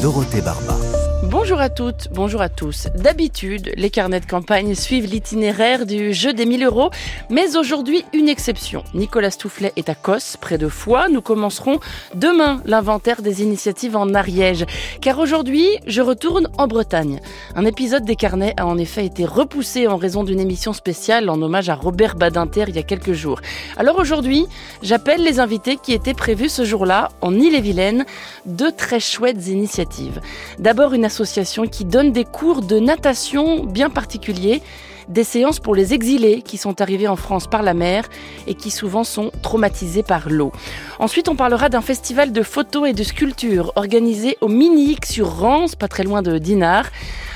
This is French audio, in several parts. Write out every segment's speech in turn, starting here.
Dorothée Barba. Bonjour à toutes, bonjour à tous. D'habitude, les carnets de campagne suivent l'itinéraire du jeu des 1000 euros, mais aujourd'hui, une exception. Nicolas Stoufflet est à Cos, près de Foix. Nous commencerons demain l'inventaire des initiatives en Ariège, car aujourd'hui, je retourne en Bretagne. Un épisode des carnets a en effet été repoussé en raison d'une émission spéciale en hommage à Robert Badinter il y a quelques jours. Alors aujourd'hui, j'appelle les invités qui étaient prévus ce jour-là en Ille-et-Vilaine, deux très chouettes initiatives. D'abord une qui donne des cours de natation bien particuliers, des séances pour les exilés qui sont arrivés en France par la mer et qui souvent sont traumatisés par l'eau. Ensuite, on parlera d'un festival de photos et de sculptures organisé au Minique sur Rance, pas très loin de Dinard.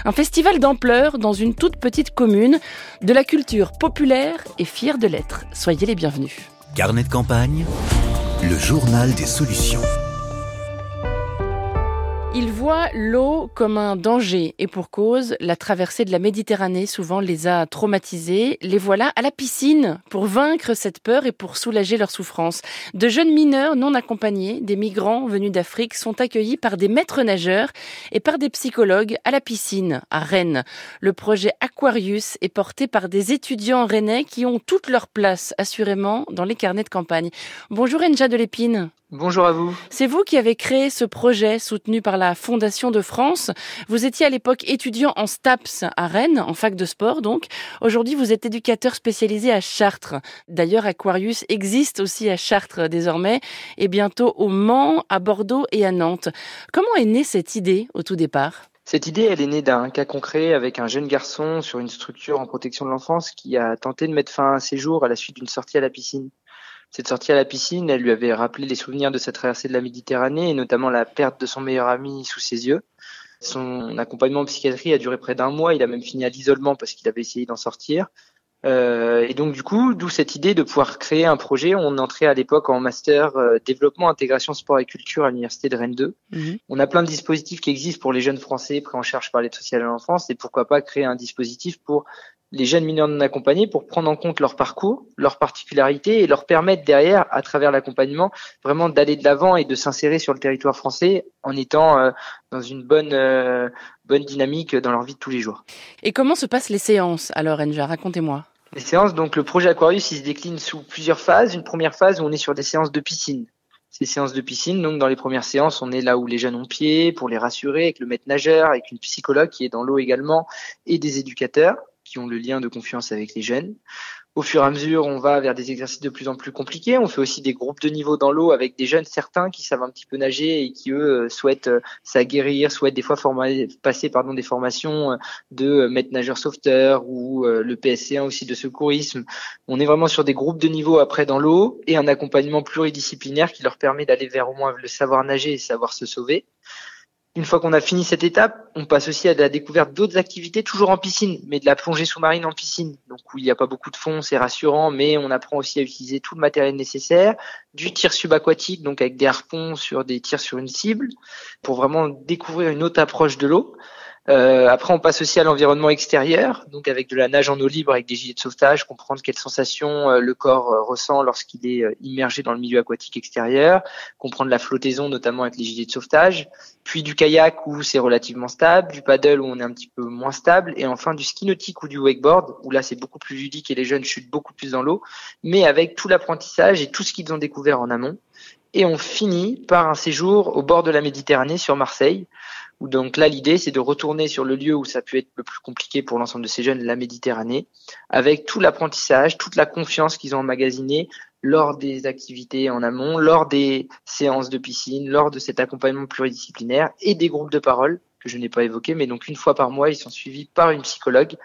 Un festival d'ampleur dans une toute petite commune, de la culture populaire et fière de l'être. Soyez les bienvenus. Carnet de campagne, le journal des solutions. Voient l'eau comme un danger et pour cause, la traversée de la Méditerranée souvent les a traumatisés. Les voilà à la piscine pour vaincre cette peur et pour soulager leur souffrance. De jeunes mineurs non accompagnés, des migrants venus d'Afrique, sont accueillis par des maîtres nageurs et par des psychologues à la piscine à Rennes. Le projet Aquarius est porté par des étudiants rennais qui ont toute leur place assurément dans les carnets de campagne. Bonjour Enja de l'Épine. Bonjour à vous. C'est vous qui avez créé ce projet soutenu par la Fondation de France. Vous étiez à l'époque étudiant en STAPS à Rennes, en fac de sport donc. Aujourd'hui, vous êtes éducateur spécialisé à Chartres. D'ailleurs, Aquarius existe aussi à Chartres désormais et bientôt au Mans, à Bordeaux et à Nantes. Comment est née cette idée au tout départ? Cette idée, elle est née d'un cas concret avec un jeune garçon sur une structure en protection de l'enfance qui a tenté de mettre fin à ses jours à la suite d'une sortie à la piscine. Cette sortie à la piscine, elle lui avait rappelé les souvenirs de sa traversée de la Méditerranée et notamment la perte de son meilleur ami sous ses yeux. Son accompagnement en psychiatrie a duré près d'un mois. Il a même fini à l'isolement parce qu'il avait essayé d'en sortir. Euh, et donc du coup, d'où cette idée de pouvoir créer un projet. On entrait à l'époque en master euh, développement, intégration, sport et culture à l'université de Rennes 2. Mhm. On a plein de dispositifs qui existent pour les jeunes Français pris en charge par l'aide sociale à l'enfance. Et pourquoi pas créer un dispositif pour les jeunes mineurs non accompagnés pour prendre en compte leur parcours, leurs particularités et leur permettre derrière, à travers l'accompagnement, vraiment d'aller de l'avant et de s'insérer sur le territoire français en étant euh, dans une bonne euh, bonne dynamique dans leur vie de tous les jours. Et comment se passent les séances alors, Enja? Racontez-moi. Les séances, donc le projet Aquarius, il se décline sous plusieurs phases. Une première phase où on est sur des séances de piscine. Ces séances de piscine, donc dans les premières séances, on est là où les jeunes ont pied pour les rassurer, avec le maître nageur, avec une psychologue qui est dans l'eau également, et des éducateurs qui ont le lien de confiance avec les jeunes. Au fur et à mesure, on va vers des exercices de plus en plus compliqués. On fait aussi des groupes de niveau dans l'eau avec des jeunes certains qui savent un petit peu nager et qui eux souhaitent euh, s'aguerrir, souhaitent des fois passer pardon des formations euh, de maître nageur sauveteur ou euh, le PSC1 aussi de secourisme. On est vraiment sur des groupes de niveau après dans l'eau et un accompagnement pluridisciplinaire qui leur permet d'aller vers au moins le savoir nager et savoir se sauver. Une fois qu'on a fini cette étape, on passe aussi à la découverte d'autres activités, toujours en piscine, mais de la plongée sous-marine en piscine, donc où il n'y a pas beaucoup de fond, c'est rassurant, mais on apprend aussi à utiliser tout le matériel nécessaire, du tir subaquatique, donc avec des harpons sur des tirs sur une cible, pour vraiment découvrir une autre approche de l'eau. Euh, après, on passe aussi à l'environnement extérieur, donc avec de la nage en eau libre, avec des gilets de sauvetage, comprendre quelles sensations euh, le corps euh, ressent lorsqu'il est immergé dans le milieu aquatique extérieur, comprendre la flottaison, notamment avec les gilets de sauvetage, puis du kayak où c'est relativement stable, du paddle où on est un petit peu moins stable, et enfin du ski nautique ou du wakeboard où là c'est beaucoup plus ludique et les jeunes chutent beaucoup plus dans l'eau, mais avec tout l'apprentissage et tout ce qu'ils ont découvert en amont. Et on finit par un séjour au bord de la Méditerranée sur Marseille, où donc là l'idée c'est de retourner sur le lieu où ça a pu être le plus compliqué pour l'ensemble de ces jeunes, la Méditerranée, avec tout l'apprentissage, toute la confiance qu'ils ont emmagasinée lors des activités en amont, lors des séances de piscine, lors de cet accompagnement pluridisciplinaire et des groupes de parole que je n'ai pas évoqués, mais donc une fois par mois, ils sont suivis par une psychologue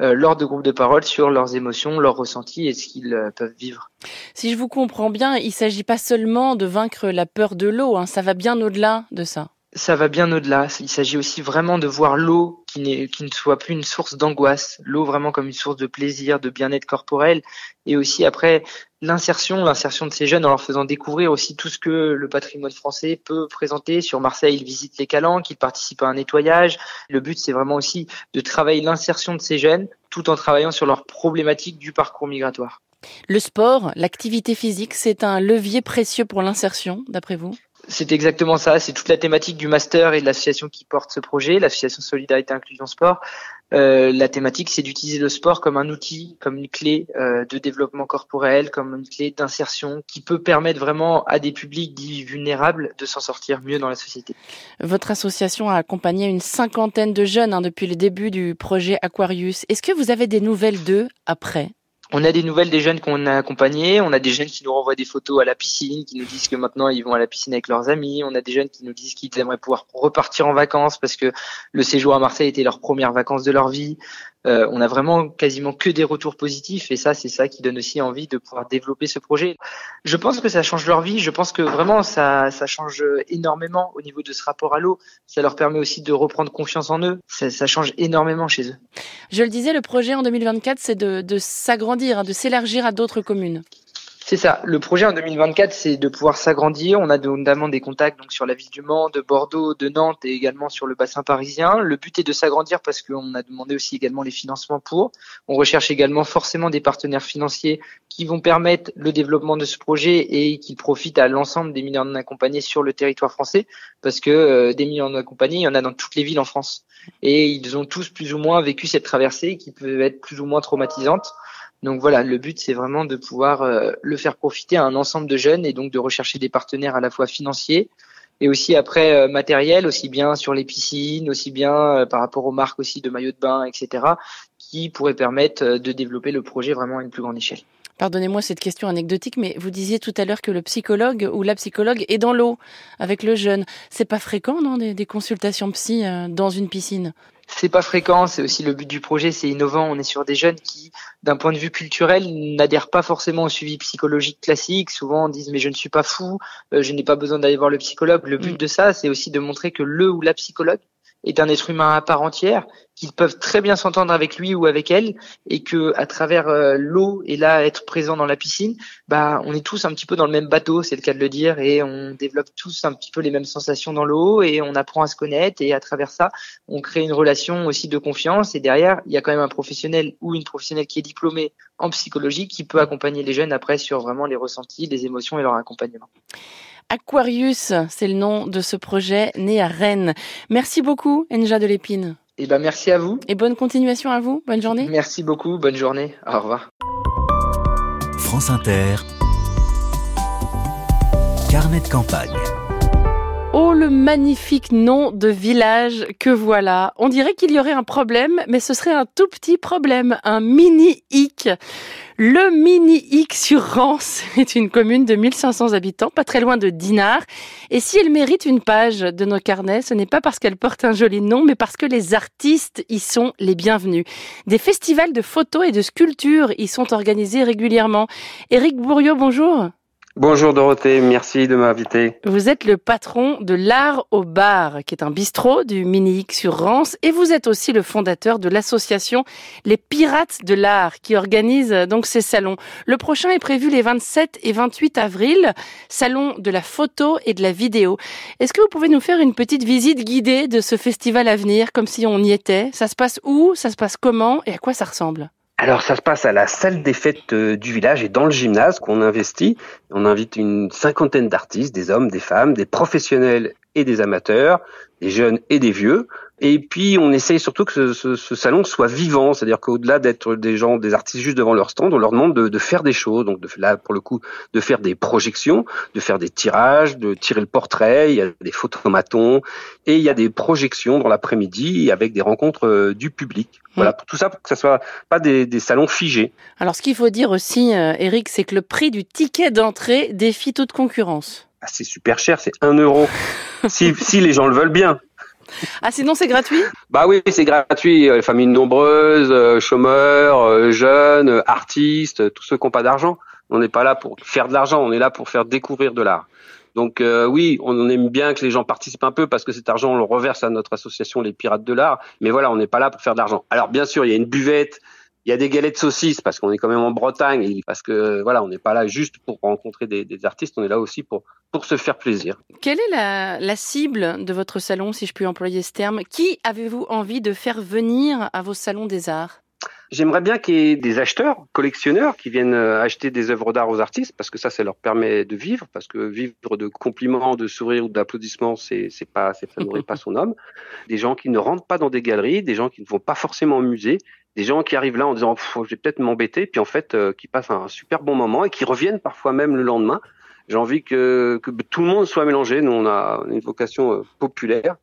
lors de groupes de parole sur leurs émotions, leurs ressentis et ce qu'ils euh, peuvent vivre. Si je vous comprends bien, il ne s'agit pas seulement de vaincre la peur de l'eau, hein, ça va bien au-delà de ça. ça va bien au-delà. Il s'agit aussi vraiment de voir l'eau qui, qui ne soit plus une source d'angoisse, l'eau vraiment comme une source de plaisir, de bien-être corporel, et aussi après l'insertion, l'insertion de ces jeunes en leur faisant découvrir aussi tout ce que le patrimoine français peut présenter. Sur Marseille, ils visitent les calanques, ils participent à un nettoyage. Le but, c'est vraiment aussi de travailler l'insertion de ces jeunes tout en travaillant sur leurs problématiques du parcours migratoire. Le sport, l'activité physique, c'est un levier précieux pour l'insertion, d'après vous? C'est exactement ça. C'est toute la thématique du master et de l'association qui porte ce projet, l'association Solidarité Inclusion Sport. Euh, la thématique, c'est d'utiliser le sport comme un outil, comme une clé euh, de développement corporel, comme une clé d'insertion qui peut permettre vraiment à des publics dits vulnérables de s'en sortir mieux dans la société. Votre association a accompagné une cinquantaine de jeunes hein, depuis le début du projet Aquarius. Est-ce que vous avez des nouvelles d'eux après on a des nouvelles des jeunes qu'on a accompagnés. On a des jeunes qui nous renvoient des photos à la piscine, qui nous disent que maintenant ils vont à la piscine avec leurs amis. On a des jeunes qui nous disent qu'ils aimeraient pouvoir repartir en vacances parce que le séjour à Marseille était leur première vacances de leur vie. Euh, on a vraiment quasiment que des retours positifs et ça, c'est ça qui donne aussi envie de pouvoir développer ce projet. Je pense que ça change leur vie. Je pense que vraiment ça, ça change énormément au niveau de ce rapport à l'eau. Ça leur permet aussi de reprendre confiance en eux. Ça, ça, change énormément chez eux. Je le disais, le projet en 2024, c'est de, s'agrandir, hein, de s'élargir à d'autres communes. C'est ça. Le projet en 2024, c'est de pouvoir s'agrandir. On a notamment des contacts donc sur la ville du Mans, de Bordeaux, de Nantes et également sur le bassin parisien. Le but est de s'agrandir parce qu'on a demandé aussi également les financements pour. On recherche également forcément des partenaires financiers qui vont permettre le développement de ce projet et qui profitent à l'ensemble des millions d'accompagnés sur le territoire français parce que euh, des millions d'accompagnés, il y en a dans toutes les villes en France. Et ils ont tous plus ou moins vécu cette traversée qui peut être plus ou moins traumatisante. Donc voilà, le but c'est vraiment de pouvoir euh, le faire profiter à un ensemble de jeunes et donc de rechercher des partenaires à la fois financiers et aussi après euh, matériel, aussi bien sur les piscines, aussi bien euh, par rapport aux marques aussi de maillots de bain, etc., qui pourraient permettre de développer le projet vraiment à une plus grande échelle. Pardonnez-moi cette question anecdotique, mais vous disiez tout à l'heure que le psychologue ou la psychologue est dans l'eau avec le jeune. C'est pas fréquent, non, des, des consultations psy dans une piscine? C'est pas fréquent, c'est aussi le but du projet, c'est innovant. On est sur des jeunes qui, d'un point de vue culturel, n'adhèrent pas forcément au suivi psychologique classique. Souvent, on disent mais je ne suis pas fou, euh, je n'ai pas besoin d'aller voir le psychologue. Le but mm. de ça, c'est aussi de montrer que le ou la psychologue est un être humain à part entière, qu'ils peuvent très bien s'entendre avec lui ou avec elle, et que à travers euh, l'eau et là être présent dans la piscine, bah on est tous un petit peu dans le même bateau, c'est le cas de le dire, et on développe tous un petit peu les mêmes sensations dans l'eau et on apprend à se connaître et à travers ça, on crée une relation aussi de confiance et derrière il y a quand même un professionnel ou une professionnelle qui est diplômée en psychologie qui peut accompagner les jeunes après sur vraiment les ressentis, les émotions et leur accompagnement. Aquarius, c'est le nom de ce projet né à Rennes. Merci beaucoup, Enja de l'Épine. Eh ben, merci à vous. Et bonne continuation à vous. Bonne journée. Merci beaucoup. Bonne journée. Au revoir. France Inter. Carnet de campagne. Le magnifique nom de village que voilà. On dirait qu'il y aurait un problème, mais ce serait un tout petit problème, un mini-hic. Le mini-hic sur Rance est une commune de 1500 habitants, pas très loin de Dinard. Et si elle mérite une page de nos carnets, ce n'est pas parce qu'elle porte un joli nom, mais parce que les artistes y sont les bienvenus. Des festivals de photos et de sculptures y sont organisés régulièrement. Éric Bourriot, bonjour. Bonjour Dorothée, merci de m'inviter. Vous êtes le patron de l'Art au Bar, qui est un bistrot du mini sur Rance, et vous êtes aussi le fondateur de l'association Les Pirates de l'Art, qui organise donc ces salons. Le prochain est prévu les 27 et 28 avril, salon de la photo et de la vidéo. Est-ce que vous pouvez nous faire une petite visite guidée de ce festival à venir, comme si on y était? Ça se passe où? Ça se passe comment? Et à quoi ça ressemble? Alors ça se passe à la salle des fêtes euh, du village et dans le gymnase qu'on investit. On invite une cinquantaine d'artistes, des hommes, des femmes, des professionnels et des amateurs, des jeunes et des vieux. Et puis on essaye surtout que ce, salon soit vivant, c'est-à-dire qu'au-delà d'être des gens, des artistes juste devant leur stand, on leur demande de, faire des choses. Donc de, là pour le coup, de faire des projections, de faire des tirages, de tirer le portrait. Il y a des photomatons et il y a des projections dans l'après-midi avec des rencontres euh, du public. Voilà, pour tout ça, pour que ça soit pas des, salons figés. Alors, ce qu'il faut dire aussi, euh, Eric, c'est que le prix du ticket d'entrée défie toute concurrence. Ah, c'est super cher, c'est 1 euro. si, si les gens le veulent bien. Ah, sinon c'est gratuit Bah oui, c'est gratuit. Euh, les familles nombreuses, euh, chômeurs, jeunes, artistes, tous ceux qui n'ont pas d'argent. On n'est pas là pour faire de l'argent, on est là pour faire découvrir de l'art. Donc euh, oui, on aime bien que les gens participent un peu parce que cet argent on le reverse à notre association les Pirates de l'art. Mais voilà, on n'est pas là pour faire de l'argent. Alors bien sûr, il y a une buvette, il y a des galettes saucisses parce qu'on est quand même en Bretagne parce que voilà, on n'est pas là juste pour rencontrer des, des, artistes, on est là aussi pour pour se faire plaisir. Quelle est la, la cible de votre salon, si je puis employer ce terme? Qui avez-vous envie de faire venir à vos salons des arts? J'aimerais bien qu'il y ait des acheteurs, collectionneurs qui viennent euh, acheter des œuvres d'art aux artistes parce que ça, ça leur permet de vivre. Parce que vivre de compliments, de sourires ou d'applaudissements, c'est c'est pas, ça nourrit pas son homme. Des gens qui ne rentrent pas dans des galeries, des gens qui ne vont pas forcément au musée, des gens qui arrivent là en disant je vais peut-être m'embêter, puis en fait euh, qui passent un super bon moment et qui reviennent parfois même le lendemain. J'ai envie que, que tout le monde soit mélangé. Nous, on a une vocation euh, populaire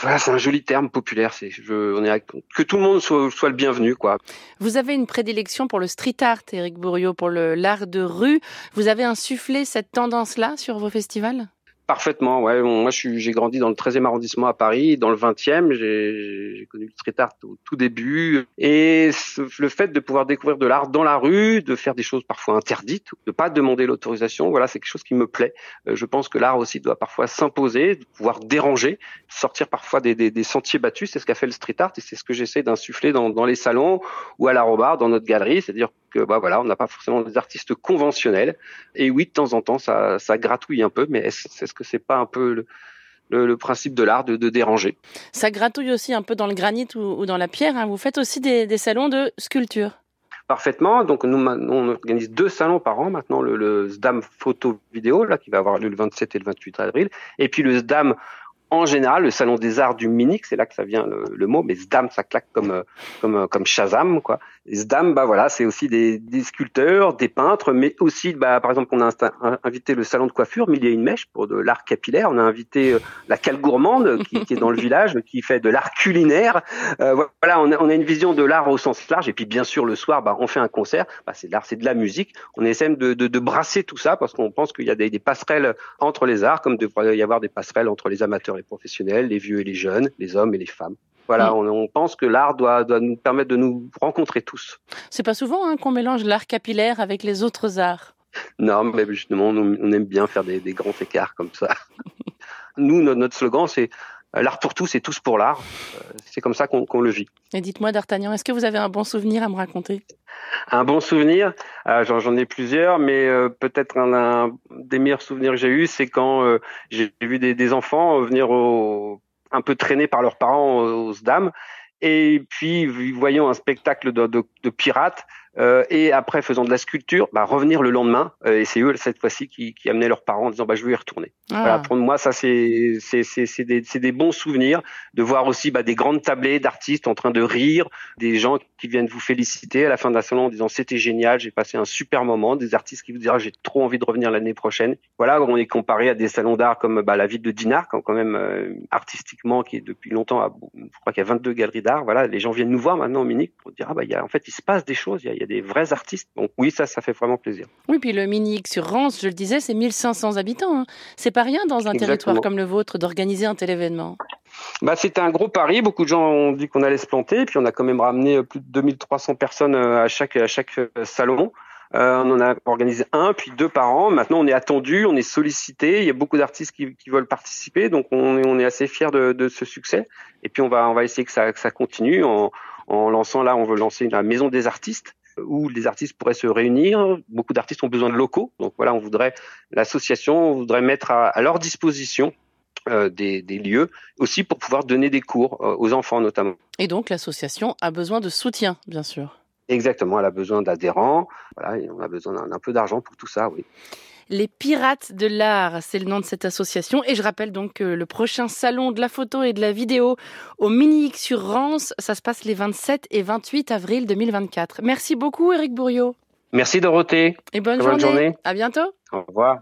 voilà, c'est un joli terme populaire. C'est, je, on est que tout le monde soit, soit, le bienvenu, quoi. Vous avez une prédilection pour le street art, Eric Bourriot, pour l'art de rue. Vous avez insufflé cette tendance-là sur vos festivals? Parfaitement, ouais. moi, j'ai grandi dans le 13e arrondissement à Paris, dans le 20e. J'ai connu le street art au tout début. Et le fait de pouvoir découvrir de l'art dans la rue, de faire des choses parfois interdites, de pas demander l'autorisation, voilà, c'est quelque chose qui me plaît. Euh, je pense que l'art aussi doit parfois s'imposer, pouvoir déranger, sortir parfois des, des, des sentiers battus. C'est ce qu'a fait le street art et c'est ce que j'essaie d'insuffler dans, dans les salons ou à la Robard, dans notre galerie. C'est-à-dire que bah voilà, on n'a pas forcément des artistes conventionnels. Et oui, de temps en temps, ça, ça gratouille un peu, mais est-ce est-ce que c'est pas un peu le, le, le principe de l'art de, de, déranger? Ça gratouille aussi un peu dans le granit ou, ou dans la pierre. Hein. Vous faites aussi des, des salons de sculpture parfaitement. Donc nous, on organise deux salons par an maintenant, le, le SDAM photo vidéo là qui va avoir lieu le 27 et le 28 avril, et puis le SDAM en général, le salon des arts du Minix, c'est là que ça vient le, le, mot, mais Zdam, ça claque comme comme comme Shazam, quoi. Zdam, bah voilà, c'est aussi des, des, sculpteurs, des peintres, mais aussi, bah par exemple, on a invité le salon de coiffure, mais il y a une mèche pour de l'art capillaire. On a invité euh, la cale gourmande qui, qui, est dans le village, qui fait de l'art culinaire. Euh, voilà, on a, on a, une vision de l'art au sens large. Et puis bien sûr, le soir, bah on fait un concert. Bah, c'est de l'art, c'est de la musique. On essaie de, de, de brasser tout ça parce qu'on pense qu'il y a des, des passerelles entre les arts, comme devrait y avoir des passerelles entre les amateurs et professionnels, les vieux et les jeunes, les hommes et les femmes. Voilà, on, on, pense que l'art doit, doit, nous permettre de nous rencontrer tous. C'est pas souvent hein, qu'on mélange l'art capillaire avec les autres arts. Non, mais justement, on, on aime bien faire des, des, grands écarts comme ça. nous, notre, slogan, c'est euh, l'art pour tous et tous pour l'art. Euh, c'est comme ça qu'on qu le vit. Et dites-moi, D'Artagnan, est-ce que vous avez un bon souvenir à me raconter? Un bon souvenir, euh, j'en ai plusieurs, mais euh, peut-être un, un, des meilleurs souvenirs que j'ai eu, c'est quand euh, j'ai vu des, des enfants venir au un peu traînés par leurs parents aux dames. Et puis, voyant un spectacle de, de, de pirates, euh, et après faisant de la sculpture, bah, revenir le lendemain. Euh, et c'est eux cette fois-ci qui, qui amenaient leurs parents en disant bah, je veux y retourner. Ah. Voilà, pour moi, ça c'est c'est c'est des, des bons souvenirs de voir aussi bah, des grandes tablées d'artistes en train de rire, des gens qui viennent vous féliciter à la fin d'un salon en disant c'était génial, j'ai passé un super moment, des artistes qui vous diront j'ai trop envie de revenir l'année prochaine. Voilà, on est comparé à des salons d'art comme bah, la ville de Dinard, quand, même euh, artistiquement qui est depuis longtemps, à, je crois qu'il y a 22 galeries d'art. Voilà, les gens viennent nous voir maintenant au Munich pour dire ah bah il y a en fait il se passe des choses, y a, y a des vrais artistes. Donc oui, ça, ça fait vraiment plaisir. Oui, puis le mini X sur Rance, je le disais, c'est 1500 habitants. Hein. C'est pas rien dans un Exactement. territoire comme le vôtre d'organiser un tel événement. Bah, c'était un gros pari. Beaucoup de gens ont dit qu'on allait se planter. Puis on a quand même ramené plus de 2300 personnes à chaque, à chaque salon. Euh, on en a organisé un, puis deux par an. Maintenant, on est attendu, on est sollicité. Il y a beaucoup d'artistes qui, qui, veulent participer, donc on est, on est assez fiers de, de, ce succès. Et puis on va, on va essayer que ça, que ça continue en, en lançant là, on veut lancer la maison des artistes où les artistes pourraient se réunir. Beaucoup d'artistes ont besoin de locaux, donc voilà, on voudrait l'association voudrait mettre à, à leur disposition euh, des, des, lieux aussi pour pouvoir donner des cours euh, aux enfants notamment. Et donc l'association a besoin de soutien, bien sûr. Exactement, elle a besoin d'adhérents. Voilà, et on a besoin d'un peu d'argent pour tout ça, oui. Les Pirates de l'Art, c'est le nom de cette association. Et je rappelle donc que le prochain salon de la photo et de la vidéo au Mini sur Rance, ça se passe les 27 et 28 avril 2024. Merci beaucoup, Eric Bourriot. Merci, Dorothée. Et bonne, bonne journée. journée. À bientôt. Au revoir.